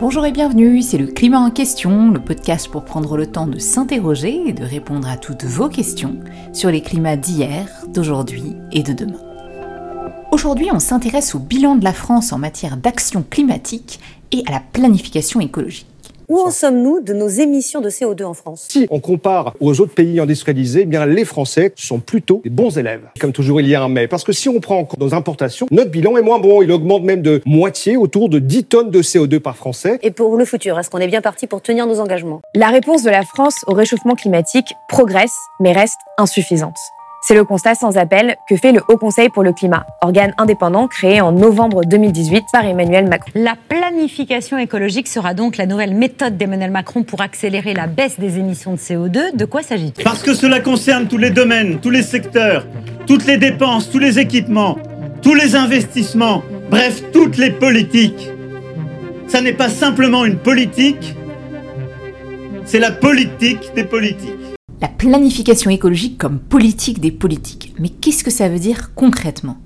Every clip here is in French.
Bonjour et bienvenue, c'est le Climat en question, le podcast pour prendre le temps de s'interroger et de répondre à toutes vos questions sur les climats d'hier, d'aujourd'hui et de demain. Aujourd'hui, on s'intéresse au bilan de la France en matière d'action climatique et à la planification écologique. Où en sommes-nous de nos émissions de CO2 en France? Si on compare aux autres pays industrialisés, eh bien les Français sont plutôt des bons élèves. Comme toujours, il y a un mais. Parce que si on prend en compte nos importations, notre bilan est moins bon. Il augmente même de moitié, autour de 10 tonnes de CO2 par Français. Et pour le futur, est-ce qu'on est bien parti pour tenir nos engagements? La réponse de la France au réchauffement climatique progresse, mais reste insuffisante. C'est le constat sans appel que fait le Haut Conseil pour le climat, organe indépendant créé en novembre 2018 par Emmanuel Macron. La planification écologique sera donc la nouvelle méthode d'Emmanuel Macron pour accélérer la baisse des émissions de CO2. De quoi s'agit-il? Parce que cela concerne tous les domaines, tous les secteurs, toutes les dépenses, tous les équipements, tous les investissements, bref, toutes les politiques. Ça n'est pas simplement une politique, c'est la politique des politiques la planification écologique comme politique des politiques. Mais qu'est-ce que ça veut dire concrètement?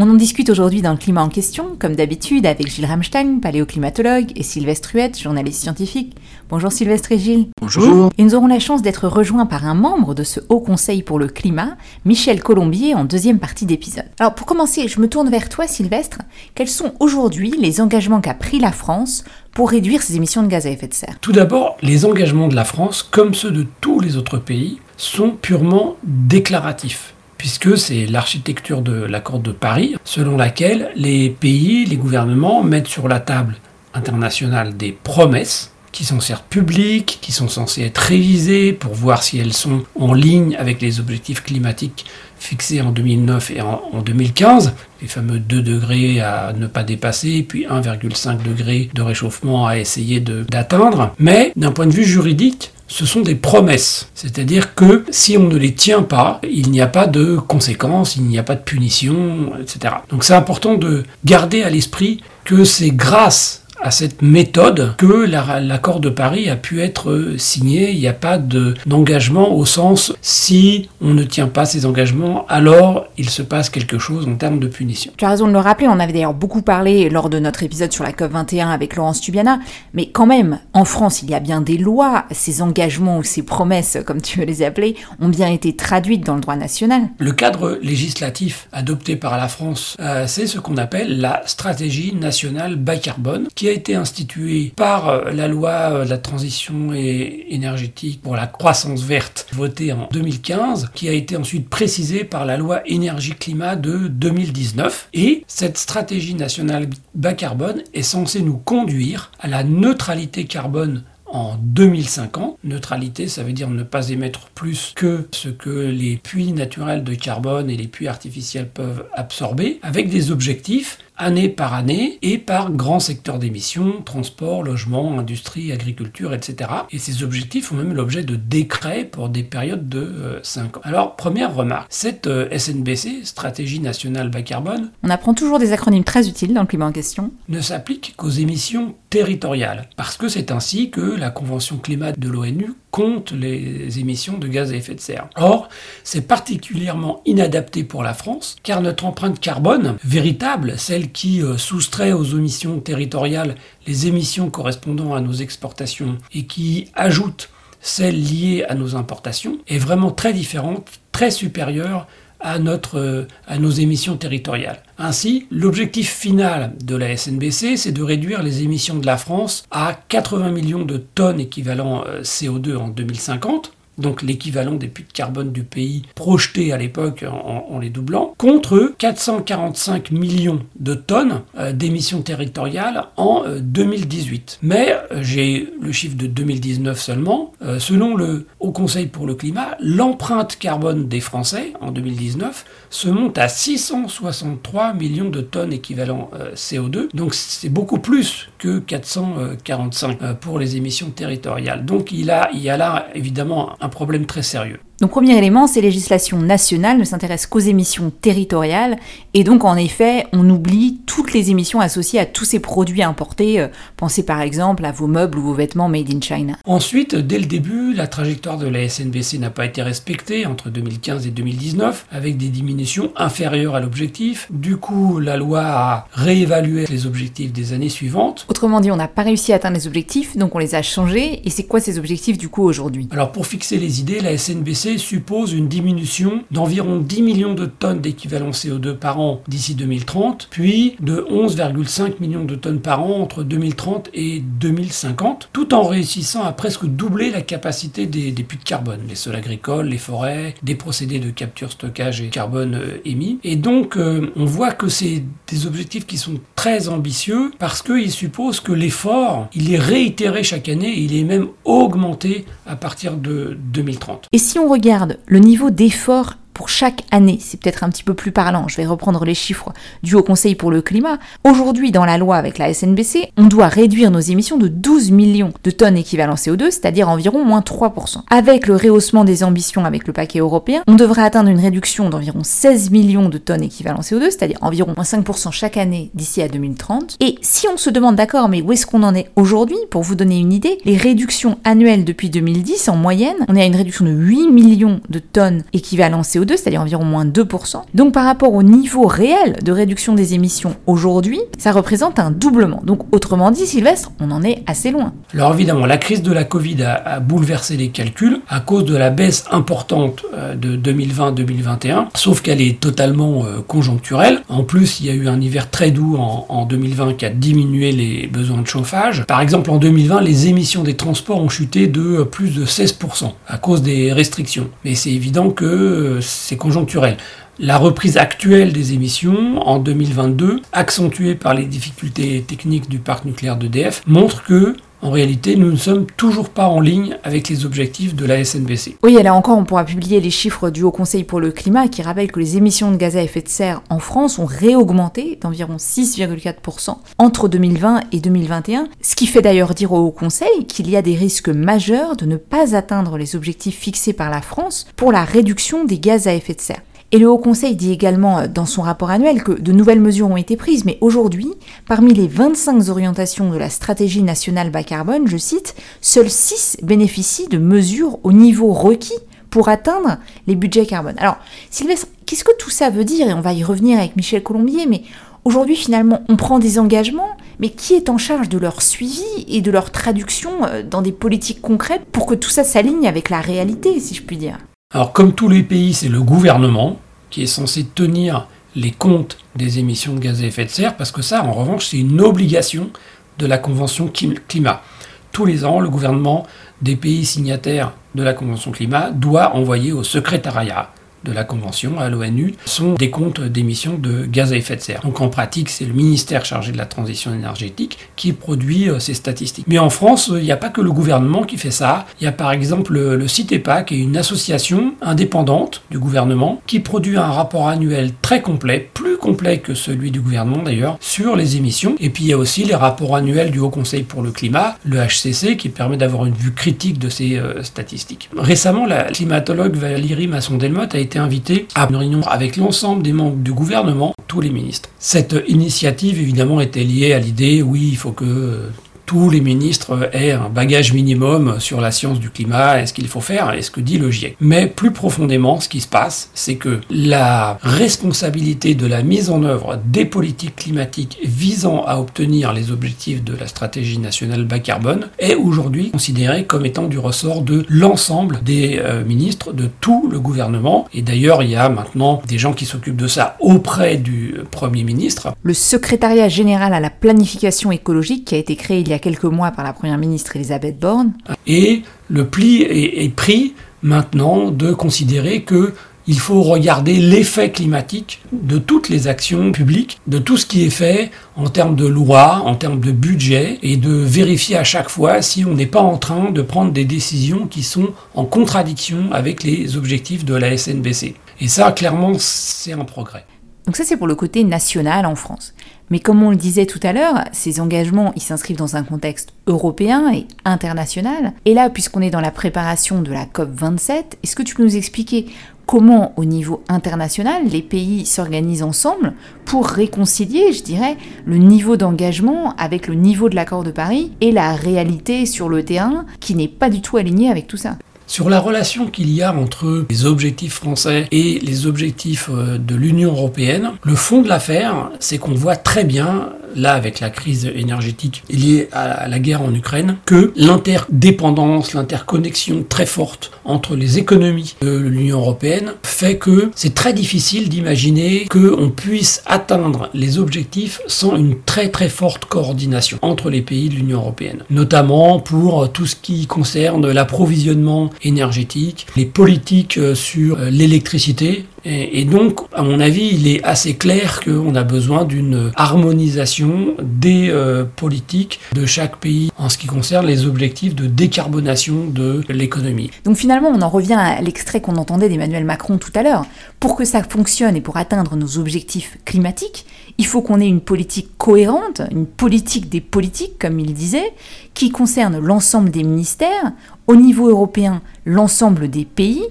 On en discute aujourd'hui dans le climat en question, comme d'habitude, avec Gilles Ramstein, paléoclimatologue, et Sylvestre Huette, journaliste scientifique. Bonjour Sylvestre et Gilles. Bonjour. Et nous aurons la chance d'être rejoints par un membre de ce Haut Conseil pour le climat, Michel Colombier, en deuxième partie d'épisode. Alors pour commencer, je me tourne vers toi Sylvestre. Quels sont aujourd'hui les engagements qu'a pris la France pour réduire ses émissions de gaz à effet de serre? Tout d'abord, les engagements de la France, comme ceux de tous les autres pays, sont purement déclaratifs puisque c'est l'architecture de l'accord de Paris, selon laquelle les pays, les gouvernements mettent sur la table internationale des promesses qui sont certes publiques, qui sont censées être révisées pour voir si elles sont en ligne avec les objectifs climatiques fixés en 2009 et en, 2015, les fameux 2 degrés à ne pas dépasser, puis 1,5 degré de réchauffement à essayer d'atteindre. Mais d'un point de vue juridique, ce sont des promesses. C'est-à-dire que si on ne les tient pas, il n'y a pas de conséquences, il n'y a pas de punition, etc. Donc c'est important de garder à l'esprit que c'est grâce à cette méthode que l'accord de Paris a pu être signé. Il n'y a pas d'engagement au sens si on ne tient pas ces engagements, alors il se passe quelque chose en termes de punition. Tu as raison de le rappeler, on avait d'ailleurs beaucoup parlé lors de notre épisode sur la COP21 avec Laurence Tubiana, mais quand même, en France, il y a bien des lois, ces engagements ou ces promesses, comme tu veux les appeler, ont bien été traduites dans le droit national. Le cadre législatif adopté par la France, euh, c'est ce qu'on appelle la stratégie nationale bas carbone, qui a été institué par euh, la loi euh, de la transition énergétique pour la croissance verte votée en 2015, qui a été ensuite précisée par la loi énergie-climat de 2019. Et cette stratégie nationale bas carbone est censée nous conduire à la neutralité carbone en 2050. Neutralité, ça veut dire ne pas émettre plus que ce que les puits naturels de carbone et les puits artificiels peuvent absorber, avec des objectifs année par année et par grand secteur d'émissions, transport, logement, industrie, agriculture, etc. Et ces objectifs font même l'objet de décrets pour des périodes de 5 euh, ans. Alors, première remarque, cette euh, SNBC, Stratégie nationale bas carbone, on apprend toujours des acronymes très utiles dans le climat en question, ne s'applique qu'aux émissions territoriales, parce que c'est ainsi que la Convention climat de l'ONU compte les émissions de gaz à effet de serre. Or, c'est particulièrement inadapté pour la France, car notre empreinte carbone véritable, celle qui euh, soustrait aux émissions territoriales les émissions correspondant à nos exportations et qui ajoute celles liées à nos importations, est vraiment très différente, très supérieure euh, à nos émissions territoriales. Ainsi, l'objectif final de la SNBC, c'est de réduire les émissions de la France à 80 millions de tonnes équivalent euh, CO2 en 2050, donc l'équivalent des puits de carbone du pays projetés à l'époque en, les doublant, contre 445 millions de tonnes euh, d'émissions territoriales en 2018. Euh, Mais euh, j'ai le chiffre de 2019 seulement. selon le Haut Conseil pour le climat, l'empreinte carbone des Français en 2019 se monte à 663 millions de tonnes équivalent CO2. Donc c'est beaucoup plus que 445 pour les émissions territoriales. Donc il, a, il y a là évidemment un problème très sérieux. Donc premier élément, ces législations nationales ne s'intéressent qu'aux émissions territoriales et donc en effet, on oublie toutes les émissions associées à tous ces produits importés. Euh, pensez par exemple à vos meubles ou vos vêtements made in China. Ensuite, dès le début, la trajectoire de la SNBC n'a pas été respectée entre 2015 et 2019 avec des diminutions inférieures à l'objectif. Du coup, la loi a réévalué les objectifs des années suivantes. Autrement dit, on n'a pas réussi à atteindre les objectifs, donc on les a changés. Et c'est quoi ces objectifs du coup aujourd'hui? Alors pour fixer les idées, la SNBC suppose une diminution d'environ 10 millions de tonnes d'équivalent CO2 par an d'ici 2030, puis de 11,5 millions de tonnes par an entre 2030 et 2050, tout en réussissant à presque doubler la capacité des, puits de carbone, les sols agricoles, les forêts, des procédés de capture, stockage et carbone euh, émis. Et donc, euh, on voit que c'est des objectifs qui sont très ambitieux parce qu'ils supposent que l'effort, il est réitéré chaque année il est même augmenté à partir de 2030. Et si on regarde le niveau d'effort pour chaque année. C'est peut-être un petit peu plus parlant. Je vais reprendre les chiffres du Haut Conseil pour le climat. Aujourd'hui, dans la loi avec la SNBC, on doit réduire nos émissions de 12 millions de tonnes équivalent CO2, c'est-à-dire environ moins 3%. Avec le rehaussement des ambitions avec le paquet européen, on devrait atteindre une réduction d'environ 16 millions de tonnes équivalent CO2, c'est-à-dire environ moins 5% chaque année d'ici à 2030. Et si on se demande d'accord, mais où est-ce qu'on en est aujourd'hui? Pour vous donner une idée, les réductions annuelles depuis 2010, en moyenne, on est à une réduction de 8 millions de tonnes équivalent CO2 c'est-à-dire environ moins 2%. Donc par rapport au niveau réel de réduction des émissions aujourd'hui, ça représente un doublement. Donc autrement dit, Sylvestre, on en est assez loin. Alors évidemment, la crise de la Covid a, bouleversé les calculs à cause de la baisse importante euh, de 2020-2021, sauf qu'elle est totalement euh, conjoncturelle. En plus, il y a eu un hiver très doux en, en 2020 qui a diminué les besoins de chauffage. Par exemple, en 2020, les émissions des transports ont chuté de euh, plus de 16% à cause des restrictions. Mais c'est évident que c'est conjoncturel. La reprise actuelle des émissions en 2022, accentuée par les difficultés techniques du parc nucléaire d'EDF, montre que en réalité, nous ne sommes toujours pas en ligne avec les objectifs de la SNBC. Oui, là encore, on pourra publier les chiffres du Haut Conseil pour le climat qui rappellent que les émissions de gaz à effet de serre en France ont réaugmenté d'environ 6,4% entre 2020 et 2021, ce qui fait d'ailleurs dire au Haut Conseil qu'il y a des risques majeurs de ne pas atteindre les objectifs fixés par la France pour la réduction des gaz à effet de serre. Et le Haut Conseil dit également euh, dans son rapport annuel que de nouvelles mesures ont été prises, mais aujourd'hui, parmi les 25 orientations de la stratégie nationale bas carbone, je cite, seules 6 bénéficient de mesures au niveau requis pour atteindre les budgets carbone. Alors, Sylvestre, qu'est-ce que tout ça veut dire? Et on va y revenir avec Michel Colombier, mais aujourd'hui, finalement, on prend des engagements, mais qui est en charge de leur suivi et de leur traduction euh, dans des politiques concrètes pour que tout ça s'aligne avec la réalité, si je puis dire? Alors comme tous les pays, c'est le gouvernement qui est censé tenir les comptes des émissions de gaz à effet de serre, parce que ça, en revanche, c'est une obligation de la Convention climat. Tous les ans, le gouvernement des pays signataires de la Convention climat doit envoyer au secrétariat de la Convention à l'ONU sont des comptes d'émissions de gaz à effet de serre. Donc en pratique, c'est le ministère chargé de la transition énergétique qui produit euh, ces statistiques. Mais en France, il n'y a pas que le gouvernement qui fait ça. Il y a par exemple le CITEPA, qui est une association indépendante du gouvernement, qui produit un rapport annuel très complet, plus complet que celui du gouvernement d'ailleurs, sur les émissions. Et puis il y a aussi les rapports annuels du Haut Conseil pour le climat, le HCC, qui permet d'avoir une vue critique de ces euh, statistiques. Récemment, la climatologue Valérie Masson-Delmotte a été invité à une réunion avec l'ensemble des membres du gouvernement, tous les ministres. Cette initiative, évidemment, était liée à l'idée, oui, il faut que tous les ministres aient un bagage minimum sur la science du climat et ce qu'il faut faire et ce que dit le GIEC. Mais plus profondément, ce qui se passe, c'est que la responsabilité de la mise en œuvre des politiques climatiques visant à obtenir les objectifs de la stratégie nationale bas carbone est aujourd'hui considérée comme étant du ressort de l'ensemble des euh, ministres de tout le gouvernement. Et d'ailleurs, il y a maintenant des gens qui s'occupent de ça auprès du Premier ministre. Le secrétariat général à la planification écologique qui a été créé il y a quelques mois par la Première ministre Elisabeth Borne. Et le pli est, pris maintenant de considérer que il faut regarder l'effet climatique de toutes les actions publiques, de tout ce qui est fait en termes de loi, en termes de budget, et de vérifier à chaque fois si on n'est pas en train de prendre des décisions qui sont en contradiction avec les objectifs de la SNBC. Et ça, clairement, c'est un progrès. Donc ça, c'est pour le côté national en France. Mais comme on le disait tout à l'heure, ces engagements, ils s'inscrivent dans un contexte européen et international. Et là, puisqu'on est dans la préparation de la COP27, est-ce que tu peux nous expliquer comment au niveau international les pays s'organisent ensemble pour réconcilier, je dirais, le niveau d'engagement avec le niveau de l'accord de Paris et la réalité sur le terrain qui n'est pas du tout alignée avec tout ça? Sur la relation qu'il y a entre les objectifs français et les objectifs euh, de l'Union européenne, le fond de l'affaire, c'est qu'on voit très bien là avec la crise énergétique liée à la guerre en Ukraine, que l'interdépendance, l'interconnexion très forte entre les économies de l'Union européenne fait que c'est très difficile d'imaginer qu'on puisse atteindre les objectifs sans une très très forte coordination entre les pays de l'Union européenne, notamment pour tout ce qui concerne l'approvisionnement énergétique, les politiques sur l'électricité, et, donc, à mon avis, il est assez clair qu'on a besoin d'une harmonisation des euh, politiques de chaque pays en ce qui concerne les objectifs de décarbonation de l'économie. Donc finalement, on en revient à l'extrait qu'on entendait d'Emmanuel Macron tout à l'heure. Pour que ça fonctionne et pour atteindre nos objectifs climatiques, il faut qu'on ait une politique cohérente, une politique des politiques, comme il disait, qui concerne l'ensemble des ministères, au niveau européen, l'ensemble des pays,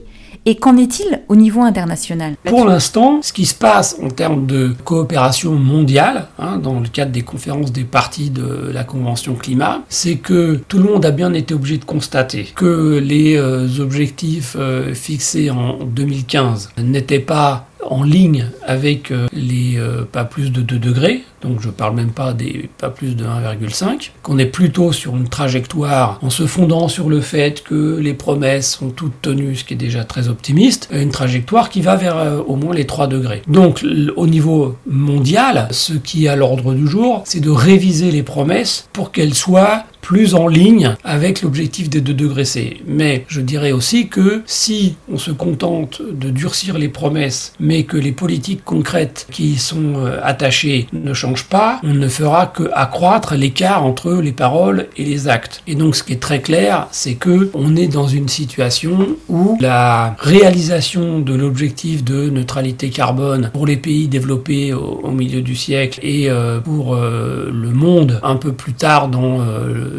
et qu'en est-il au niveau international? Pour l'instant, ce qui se passe en termes de coopération mondiale, hein, dans le cadre des conférences des parties de la Convention climat, c'est que tout le monde a bien été obligé de constater que les euh, objectifs euh, fixés en 2015 n'étaient pas en ligne avec euh, les euh, pas plus de 2 degrés, donc je parle même pas des pas plus de 1,5, qu'on est plutôt sur une trajectoire en se fondant sur le fait que les promesses sont toutes tenues, ce qui est déjà très optimiste, une trajectoire qui va vers euh, au moins les 3 degrés. Donc au niveau mondial, ce qui est à l'ordre du jour, c'est de réviser les promesses pour qu'elles soient plus en ligne avec l'objectif des 2 degrés C. Mais je dirais aussi que si on se contente de durcir les promesses, mais que les politiques concrètes qui y sont euh, attachées ne changent pas, on ne fera que accroître l'écart entre les paroles et les actes. Et donc ce qui est très clair, c'est que on est dans une situation où la réalisation de l'objectif de neutralité carbone pour les pays développés au, milieu du siècle et euh, pour euh, le monde un peu plus tard dans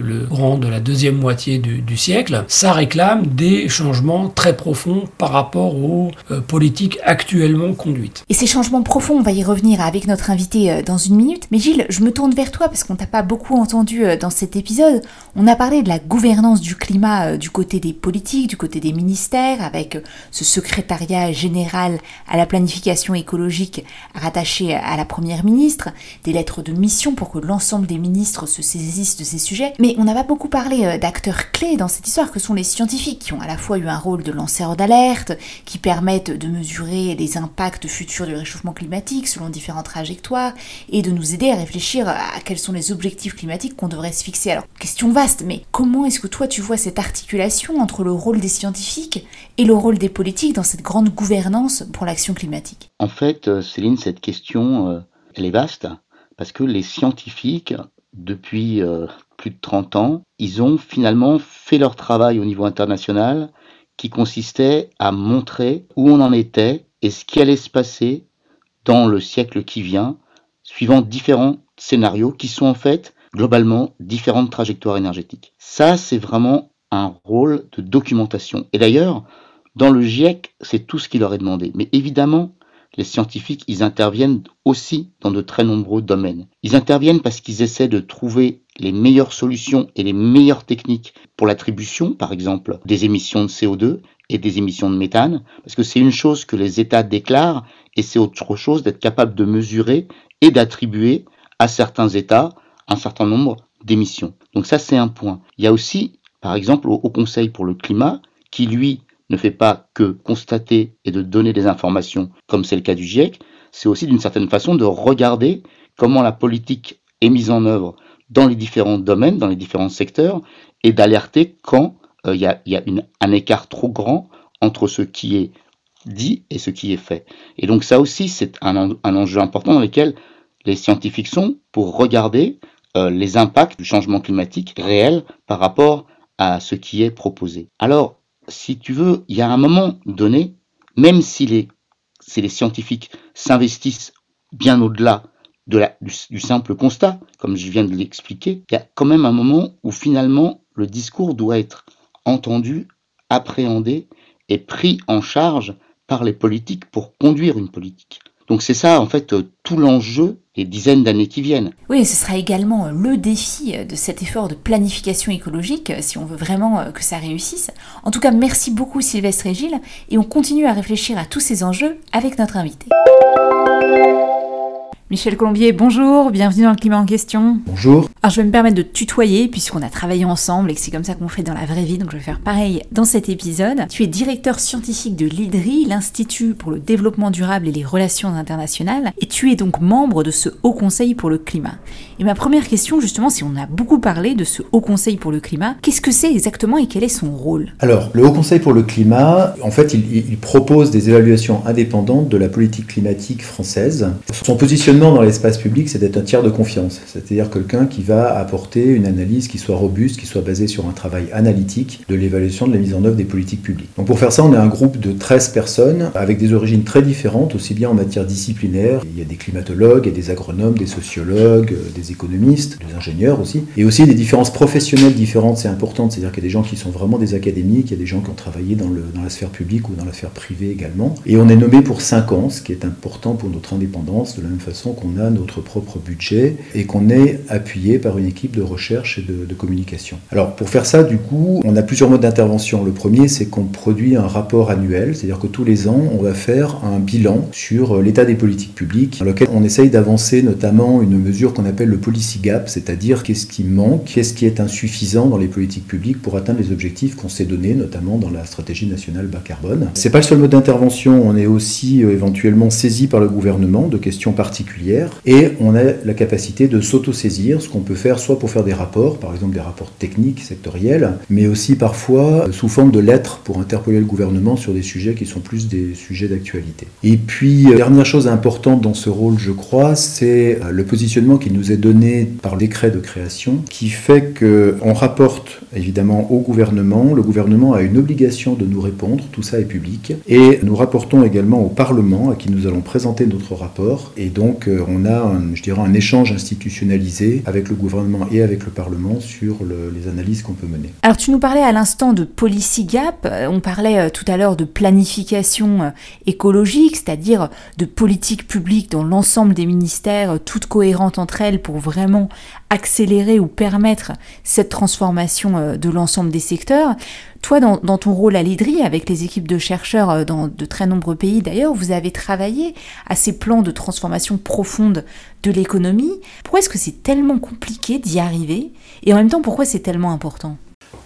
le courant de la deuxième moitié du, siècle, ça réclame des changements très profonds par rapport aux euh, politiques actuellement conduites. Et ces changements profonds, on va y revenir avec notre invité euh, dans une minute. Mais Gilles, je me tourne vers toi parce qu'on t'a pas beaucoup entendu euh, dans cet épisode. On a parlé de la gouvernance du climat du côté des politiques, du côté des ministères, avec ce secrétariat général à la planification écologique rattaché à la première ministre, des lettres de mission pour que l'ensemble des ministres se saisissent de ces sujets. Mais on n'a pas beaucoup parlé euh, d'acteurs clés dans cette histoire que sont les scientifiques qui ont à la fois eu un rôle de lanceurs d'alerte, qui permettent de mesurer les impacts futurs du réchauffement climatique selon différentes trajectoires et de nous aider à réfléchir à quels sont les objectifs climatiques qu'on devrait se fixer. Alors, question vaste, mais comment est-ce que toi tu vois cette articulation entre le rôle des scientifiques et le rôle des politiques dans cette grande gouvernance pour l'action climatique? En fait, euh, Céline, cette question, euh, elle est vaste parce que les scientifiques, depuis plus de 30 ans, ils ont finalement fait leur travail au niveau international qui consistait à montrer où on en était et ce qui allait se passer dans le siècle qui vient, suivant différents scénarios qui sont en fait globalement différentes trajectoires énergétiques. Ça, c'est vraiment un rôle de documentation. Et d'ailleurs, dans le GIEC, c'est tout ce qui leur est demandé. Mais évidemment, les scientifiques, ils interviennent aussi dans de très nombreux domaines. Ils interviennent parce qu'ils essaient de trouver les meilleures solutions et les meilleures techniques pour l'attribution, par exemple, des émissions de CO2 et des émissions de méthane, parce que c'est une chose que les États déclarent et c'est autre chose d'être capable de mesurer et d'attribuer à certains États un certain nombre d'émissions. Donc ça, c'est un point. Il y a aussi, par exemple, au Conseil pour le climat, qui lui ne fait pas que constater et de donner des informations, comme c'est le cas du GIEC, c'est aussi d'une certaine façon de regarder comment la politique est mise en œuvre dans les différents domaines, dans les différents secteurs, et d'alerter quand euh, il y a, un écart trop grand entre ce qui est dit et ce qui est fait. Et donc ça aussi, c'est un, enjeu important dans lequel les scientifiques sont pour regarder euh, les impacts du changement climatique réel par rapport à ce qui est proposé. Alors, si tu veux, il y a un moment donné, même si les, si les scientifiques s'investissent bien au-delà de du, simple constat, comme je viens de l'expliquer, il y a quand même un moment où finalement le discours doit être entendu, appréhendé et pris en charge par les politiques pour conduire une politique. Donc c'est ça en fait euh, tout l'enjeu des dizaines d'années qui viennent. Oui, ce sera également euh, le défi euh, de cet effort de planification écologique si on veut vraiment que ça réussisse. En tout cas, merci beaucoup Sylvestre et Gilles et on continue à réfléchir à tous ces enjeux avec notre invité. Michel Colombier, bonjour, bienvenue dans le climat en question. Bonjour. Alors je vais me permettre de tutoyer puisqu'on a travaillé ensemble et que c'est comme ça qu'on fait dans la vraie vie, donc je vais faire pareil dans cet épisode. Tu es directeur scientifique de l'IDRI, l'Institut pour le développement durable et les relations internationales, et tu es donc membre de ce Haut Conseil pour le climat. Et ma première question justement, si on a beaucoup parlé de ce Haut Conseil pour le climat, qu'est-ce que c'est exactement et quel est son rôle? Alors le Haut Conseil pour le climat, en fait, il, il propose des évaluations indépendantes de la politique climatique française. Son positionnement dans l'espace public, c'est d'être un tiers de confiance, c'est-à-dire quelqu'un qui va apporter une analyse qui soit robuste, qui soit basée sur un travail analytique de l'évaluation de la mise en œuvre des politiques publiques. Donc pour faire ça, on est un groupe de 13 personnes avec des origines très différentes, aussi bien en matière disciplinaire, il y a des climatologues, il y a des agronomes, des sociologues, des économistes, des ingénieurs aussi, et aussi des différences professionnelles différentes, c'est important, c'est-à-dire qu'il y a des gens qui sont vraiment des académiques, il y a des gens qui ont travaillé dans, dans la sphère publique ou dans la sphère privée également, et on est nommé pour 5 ans, ce qui est important pour notre indépendance, de la même façon qu'on a notre propre budget et qu'on est appuyé par une équipe de recherche et de, communication. Alors pour faire ça, du coup, on a plusieurs modes d'intervention. Le premier, c'est qu'on produit un rapport annuel, c'est-à-dire que tous les ans, on va faire un bilan sur l'état des politiques publiques, dans lequel on essaye d'avancer notamment une mesure qu'on appelle le policy gap, c'est-à-dire qu'est-ce qui manque, qu'est-ce qui est insuffisant dans les politiques publiques pour atteindre les objectifs qu'on s'est donnés, notamment dans la stratégie nationale bas carbone. C'est pas le seul mode d'intervention, on est aussi euh, éventuellement saisi par le gouvernement de questions particulières et on a la capacité de s'auto-saisir, ce qu'on peut faire soit pour faire des rapports, par exemple des rapports techniques, sectoriels, mais aussi parfois sous forme de lettres pour interpeller le gouvernement sur des sujets qui sont plus des sujets d'actualité. Et puis, euh, dernière chose importante dans ce rôle, je crois, c'est euh, le positionnement qui nous est donné par le décret de création, qui fait qu'on rapporte évidemment au gouvernement, le gouvernement a une obligation de nous répondre, tout ça est public, et nous rapportons également au Parlement à qui nous allons présenter notre rapport, et donc on a, un, je dirais, un échange institutionnalisé avec le gouvernement et avec le Parlement sur les analyses qu'on peut mener. Alors tu nous parlais à l'instant de policy gap, euh, on parlait euh, tout à l'heure de planification euh, écologique, c'est-à-dire de politique publique dans l'ensemble des ministères, toutes cohérentes entre elles pour vraiment accélérer ou permettre cette transformation de l'ensemble des secteurs. Toi, dans, ton rôle à l'IDRI, avec les équipes de chercheurs euh, dans de très nombreux pays d'ailleurs, vous avez travaillé à ces plans de transformation profonde de l'économie. Pourquoi est-ce que c'est tellement compliqué d'y arriver? Et en même temps, pourquoi c'est tellement important?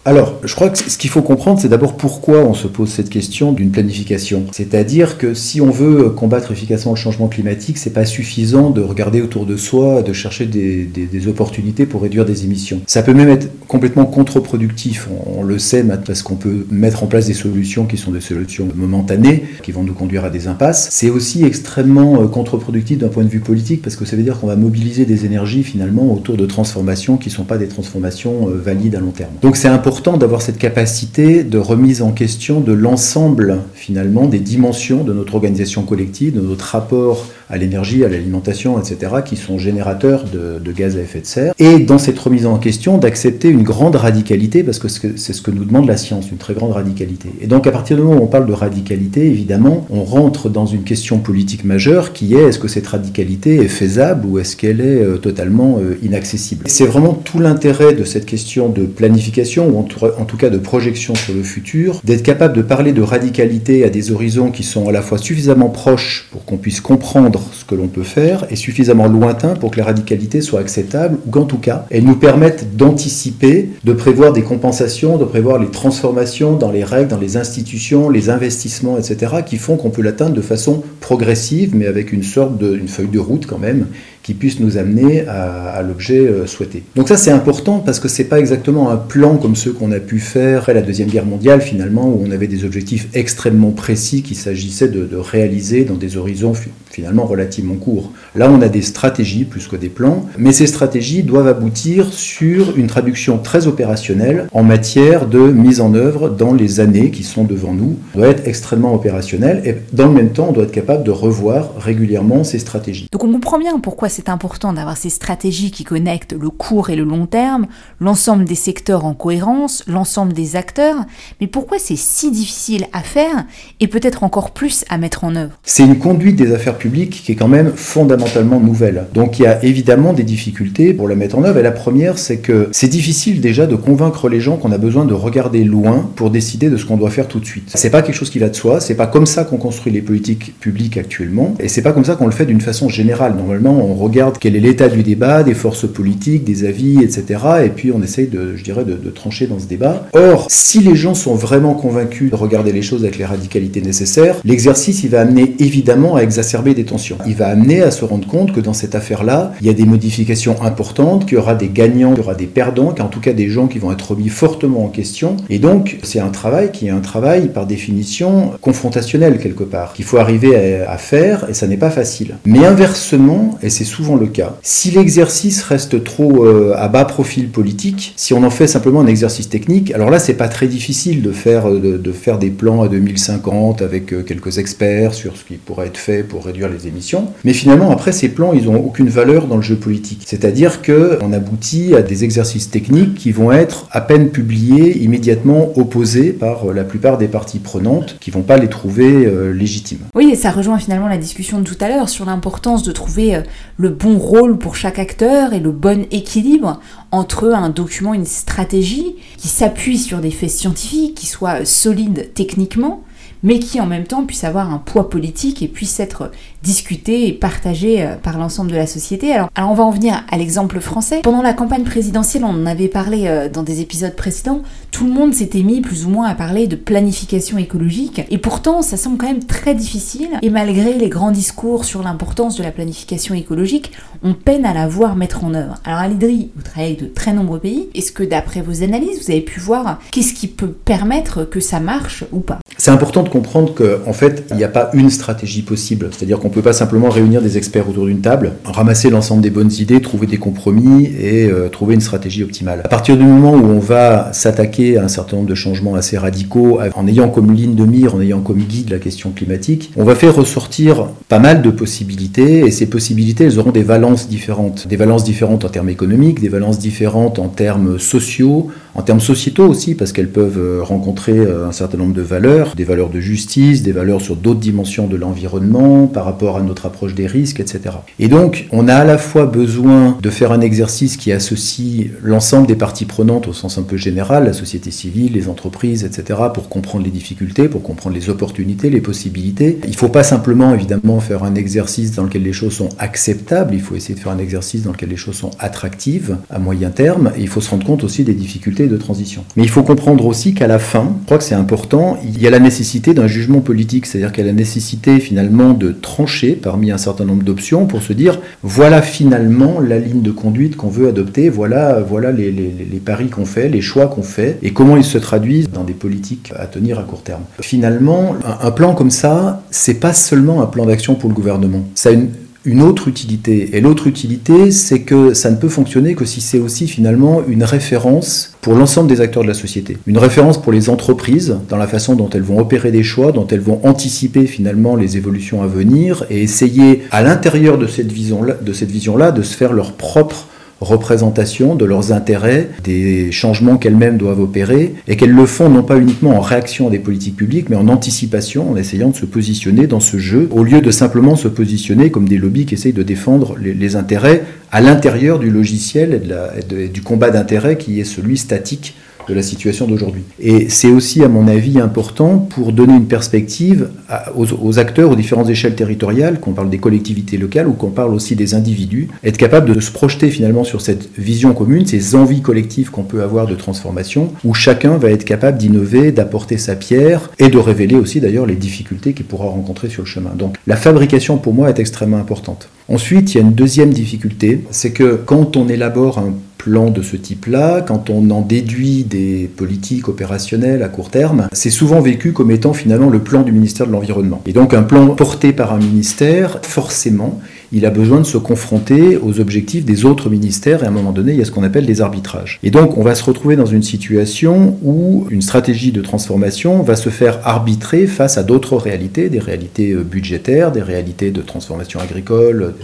Alors, je crois que ce qu'il faut comprendre, c'est d'abord pourquoi on se pose cette question d'une planification. C'est-à-dire que si on veut combattre efficacement le changement climatique, c'est pas suffisant de regarder autour de soi, de chercher des, opportunités pour réduire des émissions. Ça peut même être complètement contre-productif. On, le sait parce qu'on peut mettre en place des solutions qui sont des solutions momentanées, qui vont nous conduire à des impasses. C'est aussi extrêmement euh, contre-productif d'un point de vue politique parce que ça veut dire qu'on va mobiliser des énergies finalement autour de transformations qui ne sont pas des transformations euh, valides à long terme. Donc c'est important important d'avoir cette capacité de remise en question de l'ensemble finalement des dimensions de notre organisation collective, de notre rapport à l'énergie, à l'alimentation, etc., qui sont générateurs de, gaz à effet de serre. Et dans cette remise en question, d'accepter une grande radicalité, parce que c'est ce que nous demande la science, une très grande radicalité. Et donc à partir du moment où on parle de radicalité, évidemment, on rentre dans une question politique majeure qui est est-ce que cette radicalité est faisable ou est-ce qu'elle est euh, totalement euh, inaccessible? C'est vraiment tout l'intérêt de cette question de planification, ou en tout cas de projection sur le futur, d'être capable de parler de radicalité à des horizons qui sont à la fois suffisamment proches pour qu'on puisse comprendre ce que l'on peut faire est suffisamment lointain pour que la radicalité soit acceptable ou qu'en tout cas, elles nous permettent d'anticiper, de prévoir des compensations, de prévoir les transformations dans les règles, dans les institutions, les investissements, etc., qui font qu'on peut l'atteindre de façon progressive, mais avec une sorte de une feuille de route quand même, qui puisse nous amener à, l'objet euh, souhaité. Donc ça c'est important parce que c'est pas exactement un plan comme ceux qu'on a pu faire après la Deuxième Guerre mondiale, finalement, où on avait des objectifs extrêmement précis qu'il s'agissait de, réaliser dans des horizons finalement relativement courts. Là, on a des stratégies plus que des plans, mais ces stratégies doivent aboutir sur une traduction très opérationnelle en matière de mise en œuvre dans les années qui sont devant nous. On doit être extrêmement opérationnel et dans le même temps, on doit être capable de revoir régulièrement ces stratégies. Donc on comprend bien pourquoi c'est important d'avoir ces stratégies qui connectent le court et le long terme, l'ensemble des secteurs en cohérence, l'ensemble des acteurs, mais pourquoi c'est si difficile à faire et peut-être encore plus à mettre en œuvre? C'est une conduite des affaires publiques qui est quand même fondamentalement nouvelle. Donc il y a évidemment des difficultés pour la mettre en œuvre et la première c'est que c'est difficile déjà de convaincre les gens qu'on a besoin de regarder loin pour décider de ce qu'on doit faire tout de suite. C'est pas quelque chose qui va de soi, c'est pas comme ça qu'on construit les politiques publiques actuellement et c'est pas comme ça qu'on le fait d'une façon générale. Normalement, on regarde quel est l'état du débat, des forces politiques, des avis, etc. et puis on essaye de, je dirais, de, de trancher dans ce débat. Or, si les gens sont vraiment convaincus de regarder les choses avec les radicalités nécessaires, l'exercice il va amener évidemment à exacerber des tensions. Il va amener à se rendre compte que dans cette affaire-là, il y a des modifications importantes, qu'il y aura des gagnants, qu'il y aura des perdants, qu'en tout cas des gens qui vont être remis fortement en question. Et donc, c'est un travail qui est un travail par définition confrontationnel quelque part, qu'il faut arriver à, faire et ça n'est pas facile. Mais inversement, et c'est souvent le cas, si l'exercice reste trop euh, à bas profil politique, si on en fait simplement un exercice technique, alors là, c'est pas très difficile de faire, de, de, faire des plans à 2050 avec euh, quelques experts sur ce qui pourrait être fait pour réduire les émissions. Mais finalement, après, ces plans, ils n'ont aucune valeur dans le jeu politique. C'est-à-dire qu'on aboutit à des exercices techniques qui vont être à peine publiés, immédiatement opposés par euh, la plupart des parties prenantes, qui vont pas les trouver euh, légitimes. Oui, et ça rejoint finalement la discussion de tout à l'heure sur l'importance de trouver euh, le bon rôle pour chaque acteur et le bon équilibre entre un document, une stratégie qui s'appuie sur des faits scientifiques, qui soit solide techniquement, mais qui en même temps puisse avoir un poids politique et puisse être discuté et partagé euh, par l'ensemble de la société. Alors, alors on va en venir à l'exemple français. Pendant la campagne présidentielle, on en avait parlé euh, dans des épisodes précédents, tout le monde s'était mis plus ou moins à parler de planification écologique, et pourtant ça semble quand même très difficile, et malgré les grands discours sur l'importance de la planification écologique, on peine à la voir mettre en œuvre. Alors à l'IDRI, vous travaillez de très nombreux pays, est-ce que d'après vos analyses, vous avez pu voir qu'est-ce qui peut permettre que ça marche ou pas? C'est important de comprendre qu'en en fait, il n'y a pas une stratégie possible. C'est-à-dire qu'on ne peut pas simplement réunir des experts autour d'une table, ramasser l'ensemble des bonnes idées, trouver des compromis et euh, trouver une stratégie optimale. À partir du moment où on va s'attaquer à un certain nombre de changements assez radicaux, en ayant comme ligne de mire, en ayant comme guide la question climatique, on va faire ressortir pas mal de possibilités et ces possibilités, elles auront des valences différentes. Des valences différentes en termes économiques, des valences différentes en termes sociaux, en termes sociétaux aussi, parce qu'elles peuvent rencontrer euh, un certain nombre de valeurs, des valeurs de justice, des valeurs sur d'autres dimensions de l'environnement, par rapport à notre approche des risques, etc. Et donc, on a à la fois besoin de faire un exercice qui associe l'ensemble des parties prenantes au sens un peu général, la société civile, les entreprises, etc., pour comprendre les difficultés, pour comprendre les opportunités, les possibilités. Il ne faut pas simplement, évidemment, faire un exercice dans lequel les choses sont acceptables, il faut essayer de faire un exercice dans lequel les choses sont attractives à moyen terme, et il faut se rendre compte aussi des difficultés de transition. Mais il faut comprendre aussi qu'à la fin, je crois que c'est important, il y a la nécessité d'un jugement politique, c'est-à-dire qu'il y a la nécessité finalement de trancher parmi un certain nombre d'options pour se dire voilà finalement la ligne de conduite qu'on veut adopter, voilà, voilà les, les, les paris qu'on fait, les choix qu'on fait et comment ils se traduisent dans des politiques à tenir à court terme. Finalement, un, un plan comme ça, c'est pas seulement un plan d'action pour le gouvernement. Ça a une, une autre utilité. Et l'autre utilité, c'est que ça ne peut fonctionner que si c'est aussi finalement une référence pour l'ensemble des acteurs de la société. Une référence pour les entreprises dans la façon dont elles vont opérer des choix, dont elles vont anticiper finalement les évolutions à venir et essayer à l'intérieur de cette vision-là de, vision de se faire leur propre représentation de leurs intérêts, des changements qu'elles-mêmes doivent opérer, et qu'elles le font non pas uniquement en réaction à des politiques publiques, mais en anticipation, en essayant de se positionner dans ce jeu, au lieu de simplement se positionner comme des lobbies qui essayent de défendre les, intérêts à l'intérieur du logiciel et, de, et du combat d'intérêts qui est celui statique de la situation d'aujourd'hui. Et c'est aussi, à mon avis, important pour donner une perspective aux, aux, acteurs aux différentes échelles territoriales, qu'on parle des collectivités locales ou qu'on parle aussi des individus, être capable de se projeter finalement sur cette vision commune, ces envies collectives qu'on peut avoir de transformation, où chacun va être capable d'innover, d'apporter sa pierre et de révéler aussi d'ailleurs les difficultés qu'il pourra rencontrer sur le chemin. Donc la fabrication pour moi est extrêmement importante. Ensuite, il y a une deuxième difficulté, c'est que quand on élabore un plan de ce type-là, quand on en déduit des politiques opérationnelles à court terme, c'est souvent vécu comme étant finalement le plan du ministère de l'Environnement. Et donc un plan porté par un ministère, forcément, il a besoin de se confronter aux objectifs des autres ministères et à un moment donné, il y a ce qu'on appelle des arbitrages. Et donc on va se retrouver dans une situation où une stratégie de transformation va se faire arbitrer face à d'autres réalités, des réalités euh, budgétaires, des réalités de transformation agricole,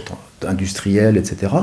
industrielles, etc.,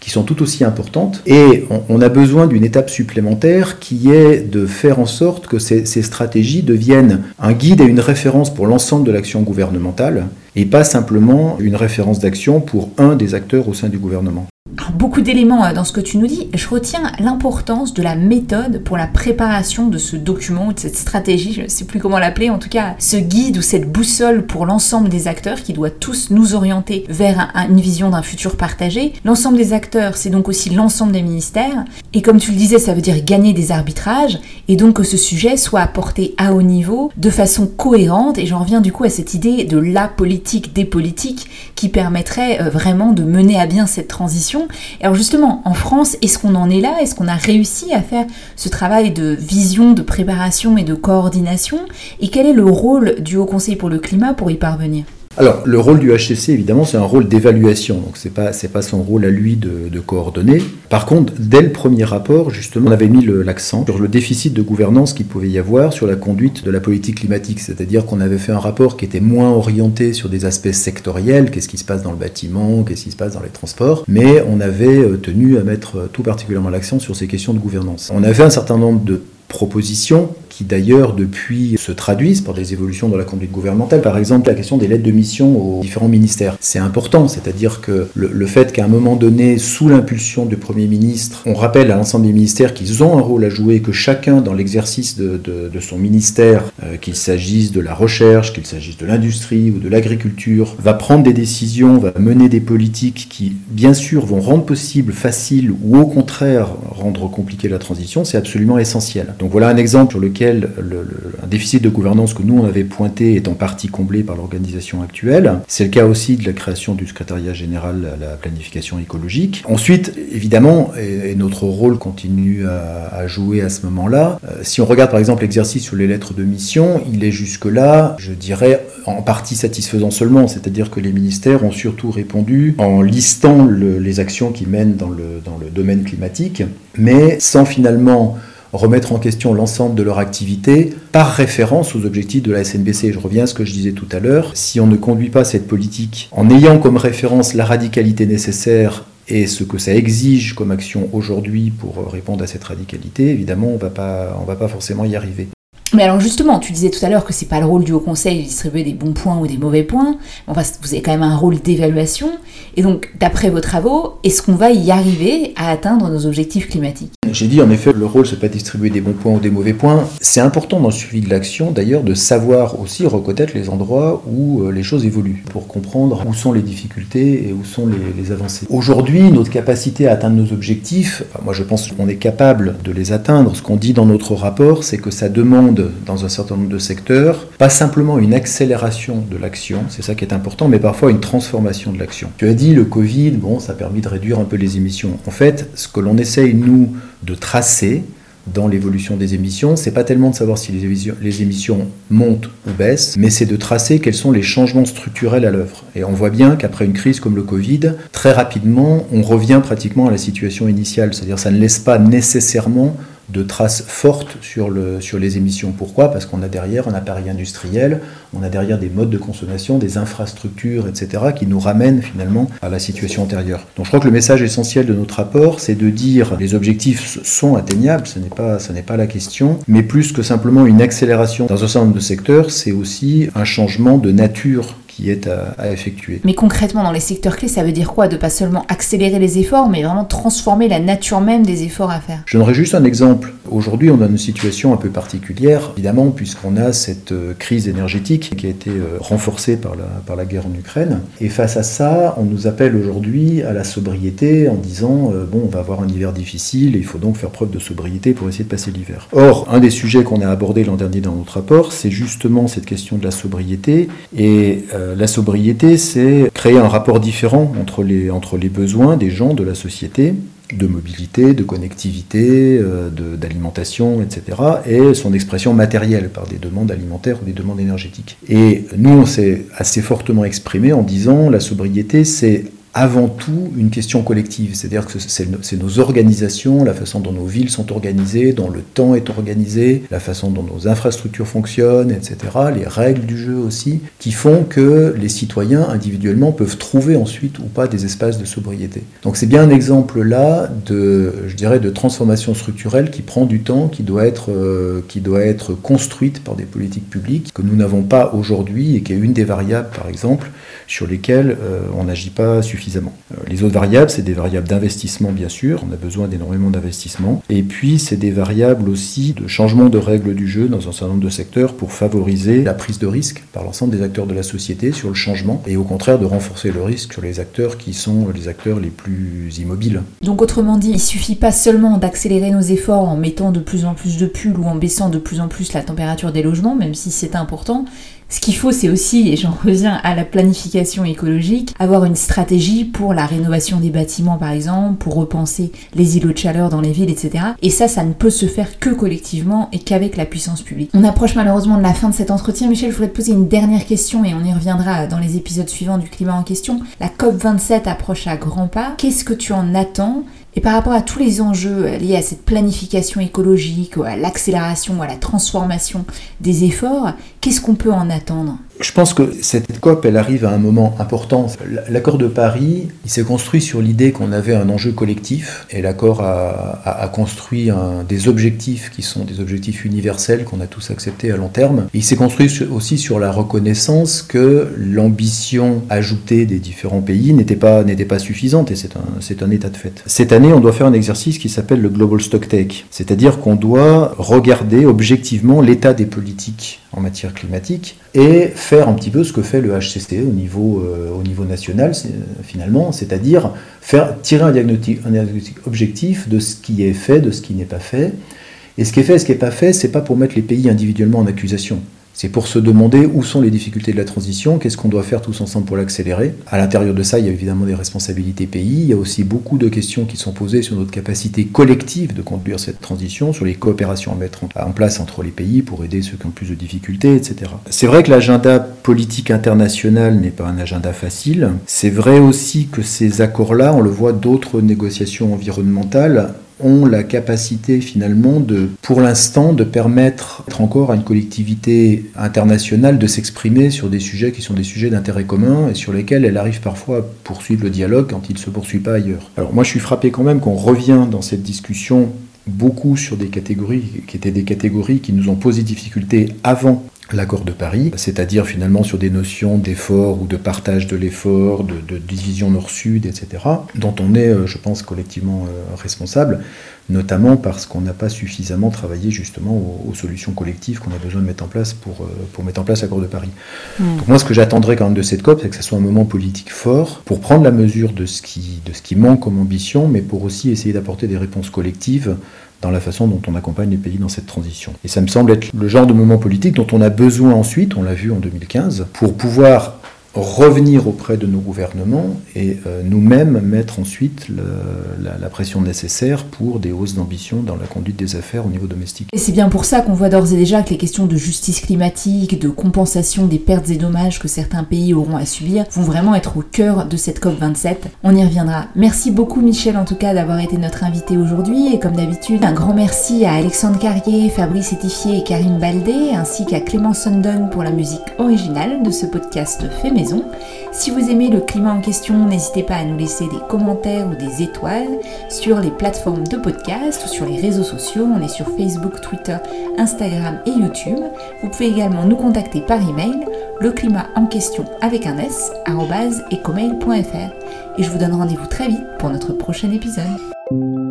qui sont tout aussi importantes. Et on, a besoin d'une étape supplémentaire qui est de faire en sorte que ces, ces stratégies deviennent un guide et une référence pour l'ensemble de l'action gouvernementale et pas simplement une référence d'action pour un des acteurs au sein du gouvernement beaucoup d'éléments euh, dans ce que tu nous dis. Je retiens l'importance de la méthode pour la préparation de ce document ou de cette stratégie, je ne sais plus comment l'appeler, en tout cas ce guide ou cette boussole pour l'ensemble des acteurs qui doit tous nous orienter vers une vision d'un futur partagé. L'ensemble des acteurs, c'est donc aussi l'ensemble des ministères. Et comme tu le disais, ça veut dire gagner des arbitrages et donc que ce sujet soit apporté à haut niveau de façon cohérente. Et j'en reviens du coup à cette idée de la politique des politiques qui permettrait euh, vraiment de mener à bien cette transition alors justement, en France, est-ce qu'on en est là? Est-ce qu'on a réussi à faire ce travail de vision, de préparation et de coordination? Et quel est le rôle du Haut Conseil pour le climat pour y parvenir? Alors, le rôle du HCC, évidemment, c'est un rôle d'évaluation, donc c'est pas c'est pas son rôle à lui de, coordonner. Par contre, dès le premier rapport, justement, on avait mis l'accent sur le déficit de gouvernance qu'il pouvait y avoir sur la conduite de la politique climatique, c'est-à-dire qu'on avait fait un rapport qui était moins orienté sur des aspects sectoriels, qu'est-ce qui se passe dans le bâtiment, qu'est-ce qui se passe dans les transports, mais on avait euh, tenu à mettre euh, tout particulièrement l'accent sur ces questions de gouvernance. On avait un certain nombre de propositions qui d'ailleurs depuis se traduisent par des évolutions dans la conduite gouvernementale. Par exemple, la question des lettres de mission aux différents ministères. C'est important, c'est-à-dire que le, fait qu'à un moment donné, sous l'impulsion du Premier ministre, on rappelle à l'ensemble des ministères qu'ils ont un rôle à jouer, que chacun dans l'exercice de, son ministère, euh, qu'il s'agisse de la recherche, qu'il s'agisse de l'industrie ou de l'agriculture, va prendre des décisions, va mener des politiques qui, bien sûr, vont rendre possible, facile ou au contraire rendre compliqué la transition, c'est absolument essentiel. Donc voilà un exemple sur lequel le, un déficit de gouvernance que nous on avait pointé est en partie comblé par l'organisation actuelle. C'est le cas aussi de la création du secrétariat général à la planification écologique. Ensuite, évidemment, et, notre rôle continue à, jouer à ce moment-là. Euh, si on regarde par exemple l'exercice sur les lettres de mission, il est jusque-là, je dirais, en partie satisfaisant seulement, c'est-à-dire que les ministères ont surtout répondu en listant les actions qu'ils mènent dans le, dans le domaine climatique, mais sans finalement remettre en question l'ensemble de leur activité par référence aux objectifs de la SNBC. Je reviens à ce que je disais tout à l'heure. Si on ne conduit pas cette politique en ayant comme référence la radicalité nécessaire et ce que ça exige comme action aujourd'hui pour répondre à cette radicalité, évidemment, on ne va pas forcément y arriver. Mais alors justement, tu disais tout à l'heure que c'est pas le rôle du Haut Conseil de distribuer des bons points ou des mauvais points. Enfin, vous avez quand même un rôle d'évaluation. Et donc, d'après vos travaux, est-ce qu'on va y arriver à atteindre nos objectifs climatiques? J'ai dit en effet, le rôle c'est pas distribuer des bons points ou des mauvais points. C'est important dans le suivi de l'action, d'ailleurs, de savoir aussi reconnaître les endroits où euh, les choses évoluent pour comprendre où sont les difficultés et où sont les, avancées. Aujourd'hui, notre capacité à atteindre nos objectifs, moi je pense qu'on est capable de les atteindre. Ce qu'on dit dans notre rapport, c'est que ça demande dans un certain nombre de secteurs, pas simplement une accélération de l'action, c'est ça qui est important, mais parfois une transformation de l'action. Tu as dit le Covid, bon, ça a permis de réduire un peu les émissions. En fait, ce que l'on essaye, nous, de tracer, dans l'évolution des émissions, c'est pas tellement de savoir si les émissions, les émissions montent ou baissent, mais c'est de tracer quels sont les changements structurels à l'œuvre. Et on voit bien qu'après une crise comme le Covid, très rapidement, on revient pratiquement à la situation initiale, c'est-à-dire ça ne laisse pas nécessairement de traces fortes sur, le, sur les émissions. Pourquoi? Parce qu'on a derrière un appareil industriel, on a derrière des modes de consommation, des infrastructures, etc., qui nous ramènent finalement à la situation antérieure. Donc je crois que le message essentiel de notre rapport, c'est de dire les objectifs sont atteignables, ce n'est pas, pas la question, mais plus que simplement une accélération dans un certain nombre de secteurs, c'est aussi un changement de nature est à, effectuer. Mais concrètement, dans les secteurs clés, ça veut dire quoi De pas seulement accélérer les efforts, mais vraiment transformer la nature même des efforts à faire? Je donnerai juste un exemple. Aujourd'hui, on a une situation un peu particulière, évidemment, puisqu'on a cette euh, crise énergétique qui a été euh, renforcée par la, par la guerre en Ukraine. Et face à ça, on nous appelle aujourd'hui à la sobriété en disant, euh, bon, on va avoir un hiver difficile et il faut donc faire preuve de sobriété pour essayer de passer l'hiver. Or, un des sujets qu'on a abordé l'an dernier dans notre rapport, c'est justement cette question de la sobriété. Et euh, la sobriété, c'est créer un rapport différent entre les, entre les besoins des gens, de la société, de mobilité, de connectivité, euh, d'alimentation, etc., et son expression matérielle par des demandes alimentaires ou des demandes énergétiques. Et nous, on s'est assez fortement exprimé en disant la sobriété, c'est avant tout une question collective, c'est-à-dire que c'est nos organisations, la façon dont nos villes sont organisées, dont le temps est organisé, la façon dont nos infrastructures fonctionnent, etc., les règles du jeu aussi, qui font que les citoyens individuellement peuvent trouver ensuite ou pas des espaces de sobriété. Donc c'est bien un exemple là de, je dirais, de transformation structurelle qui prend du temps, qui doit être, euh, qui doit être construite par des politiques publiques que nous n'avons pas aujourd'hui et qui est une des variables, par exemple, sur lesquelles euh, on n'agit pas suffisamment euh, les autres variables, c'est des variables d'investissement, bien sûr. On a besoin d'énormément d'investissement. Et puis, c'est des variables aussi de changement de règles du jeu dans un certain nombre de secteurs pour favoriser la prise de risque par l'ensemble des acteurs de la société sur le changement et au contraire de renforcer le risque sur les acteurs qui sont les acteurs les plus immobiles. Donc, autrement dit, il suffit pas seulement d'accélérer nos efforts en mettant de plus en plus de pulls ou en baissant de plus en plus la température des logements, même si c'est important, ce qu'il faut, c'est aussi, et j'en reviens à la planification écologique, avoir une stratégie pour la rénovation des bâtiments, par exemple, pour repenser les îlots de chaleur dans les villes, etc. Et ça, ça ne peut se faire que collectivement et qu'avec la puissance publique. On approche malheureusement de la fin de cet entretien. Michel, je voudrais te poser une dernière question et on y reviendra dans les épisodes suivants du climat en question. La COP27 approche à grands pas. Qu'est-ce que tu en attends? Et par rapport à tous les enjeux liés à cette planification écologique, à l'accélération, à la transformation des efforts, qu'est-ce qu'on peut en attendre? Je pense que cette COP, elle arrive à un moment important. L'accord de Paris, il s'est construit sur l'idée qu'on avait un enjeu collectif, et l'accord a, construit des objectifs qui sont des objectifs universels qu'on a tous acceptés à long terme. il s'est construit aussi sur la reconnaissance que l'ambition ajoutée des différents pays n'était pas, pas suffisante, et c'est un, un état de fait. Cette année, on doit faire un exercice qui s'appelle le Global Stock Take, c'est-à-dire qu'on doit regarder objectivement l'état des politiques en matière climatique et faire un petit peu ce que fait le HCC au niveau, euh, au niveau national finalement, c'est-à-dire faire tirer un diagnostic, un diagnostic objectif de ce qui est fait, de ce qui n'est pas fait. Et ce qui est fait et ce qui n'est pas fait, c'est pas pour mettre les pays individuellement en accusation. C'est pour se demander où sont les difficultés de la transition, qu'est-ce qu'on doit faire tous ensemble pour l'accélérer. À l'intérieur de ça, il y a évidemment des responsabilités pays, il y a aussi beaucoup de questions qui sont posées sur notre capacité collective de conduire cette transition, sur les coopérations à mettre en place entre les pays pour aider ceux qui ont plus de difficultés, etc. C'est vrai que l'agenda politique international n'est pas un agenda facile. C'est vrai aussi que ces accords-là, on le voit d'autres négociations environnementales, ont la capacité finalement de, pour l'instant, de permettre encore à une collectivité internationale de s'exprimer sur des sujets qui sont des sujets d'intérêt commun et sur lesquels elle arrive parfois à poursuivre le dialogue quand il ne se poursuit pas ailleurs. Alors moi je suis frappé quand même qu'on revient dans cette discussion beaucoup sur des catégories qui étaient des catégories qui nous ont posé difficulté avant l'accord de Paris, c'est-à-dire finalement sur des notions d'effort ou de partage de l'effort, de, division nord-sud, etc., dont on est, euh, je pense, collectivement euh, responsable, notamment parce qu'on n'a pas suffisamment travaillé justement aux, solutions collectives qu'on a besoin de mettre en place pour, euh, pour mettre en place l'accord de Paris. Hmm. Donc moi, ce que j'attendrai quand même de cette COP, c'est que ce soit un moment politique fort pour prendre la mesure de ce qui, de ce qui manque comme ambition, mais pour aussi essayer d'apporter des réponses collectives dans la façon dont on accompagne les pays dans cette transition. Et ça me semble être le genre de moment politique dont on a besoin ensuite, on l'a vu en 2015, pour pouvoir revenir auprès de nos gouvernements et euh, nous-mêmes mettre ensuite la, pression nécessaire pour des hausses d'ambition dans la conduite des affaires au niveau domestique. Et c'est bien pour ça qu'on voit d'ores et déjà que les questions de justice climatique, de compensation des pertes et dommages que certains pays auront à subir vont vraiment être au cœur de cette COP27. On y reviendra. Merci beaucoup Michel en tout cas d'avoir été notre invité aujourd'hui et comme d'habitude un grand merci à Alexandre Carrier, Fabrice Étifier et Karine Baldé ainsi qu'à Clément Sundon pour la musique originale de ce podcast si vous aimez le climat en question, n'hésitez pas à nous laisser des commentaires ou des étoiles sur les plateformes de podcast ou sur les réseaux sociaux. On est sur Facebook, Twitter, Instagram et YouTube. Vous pouvez également nous contacter par email le climat en question avec un s ecomail.fr et je vous donne rendez-vous très vite pour notre prochain épisode.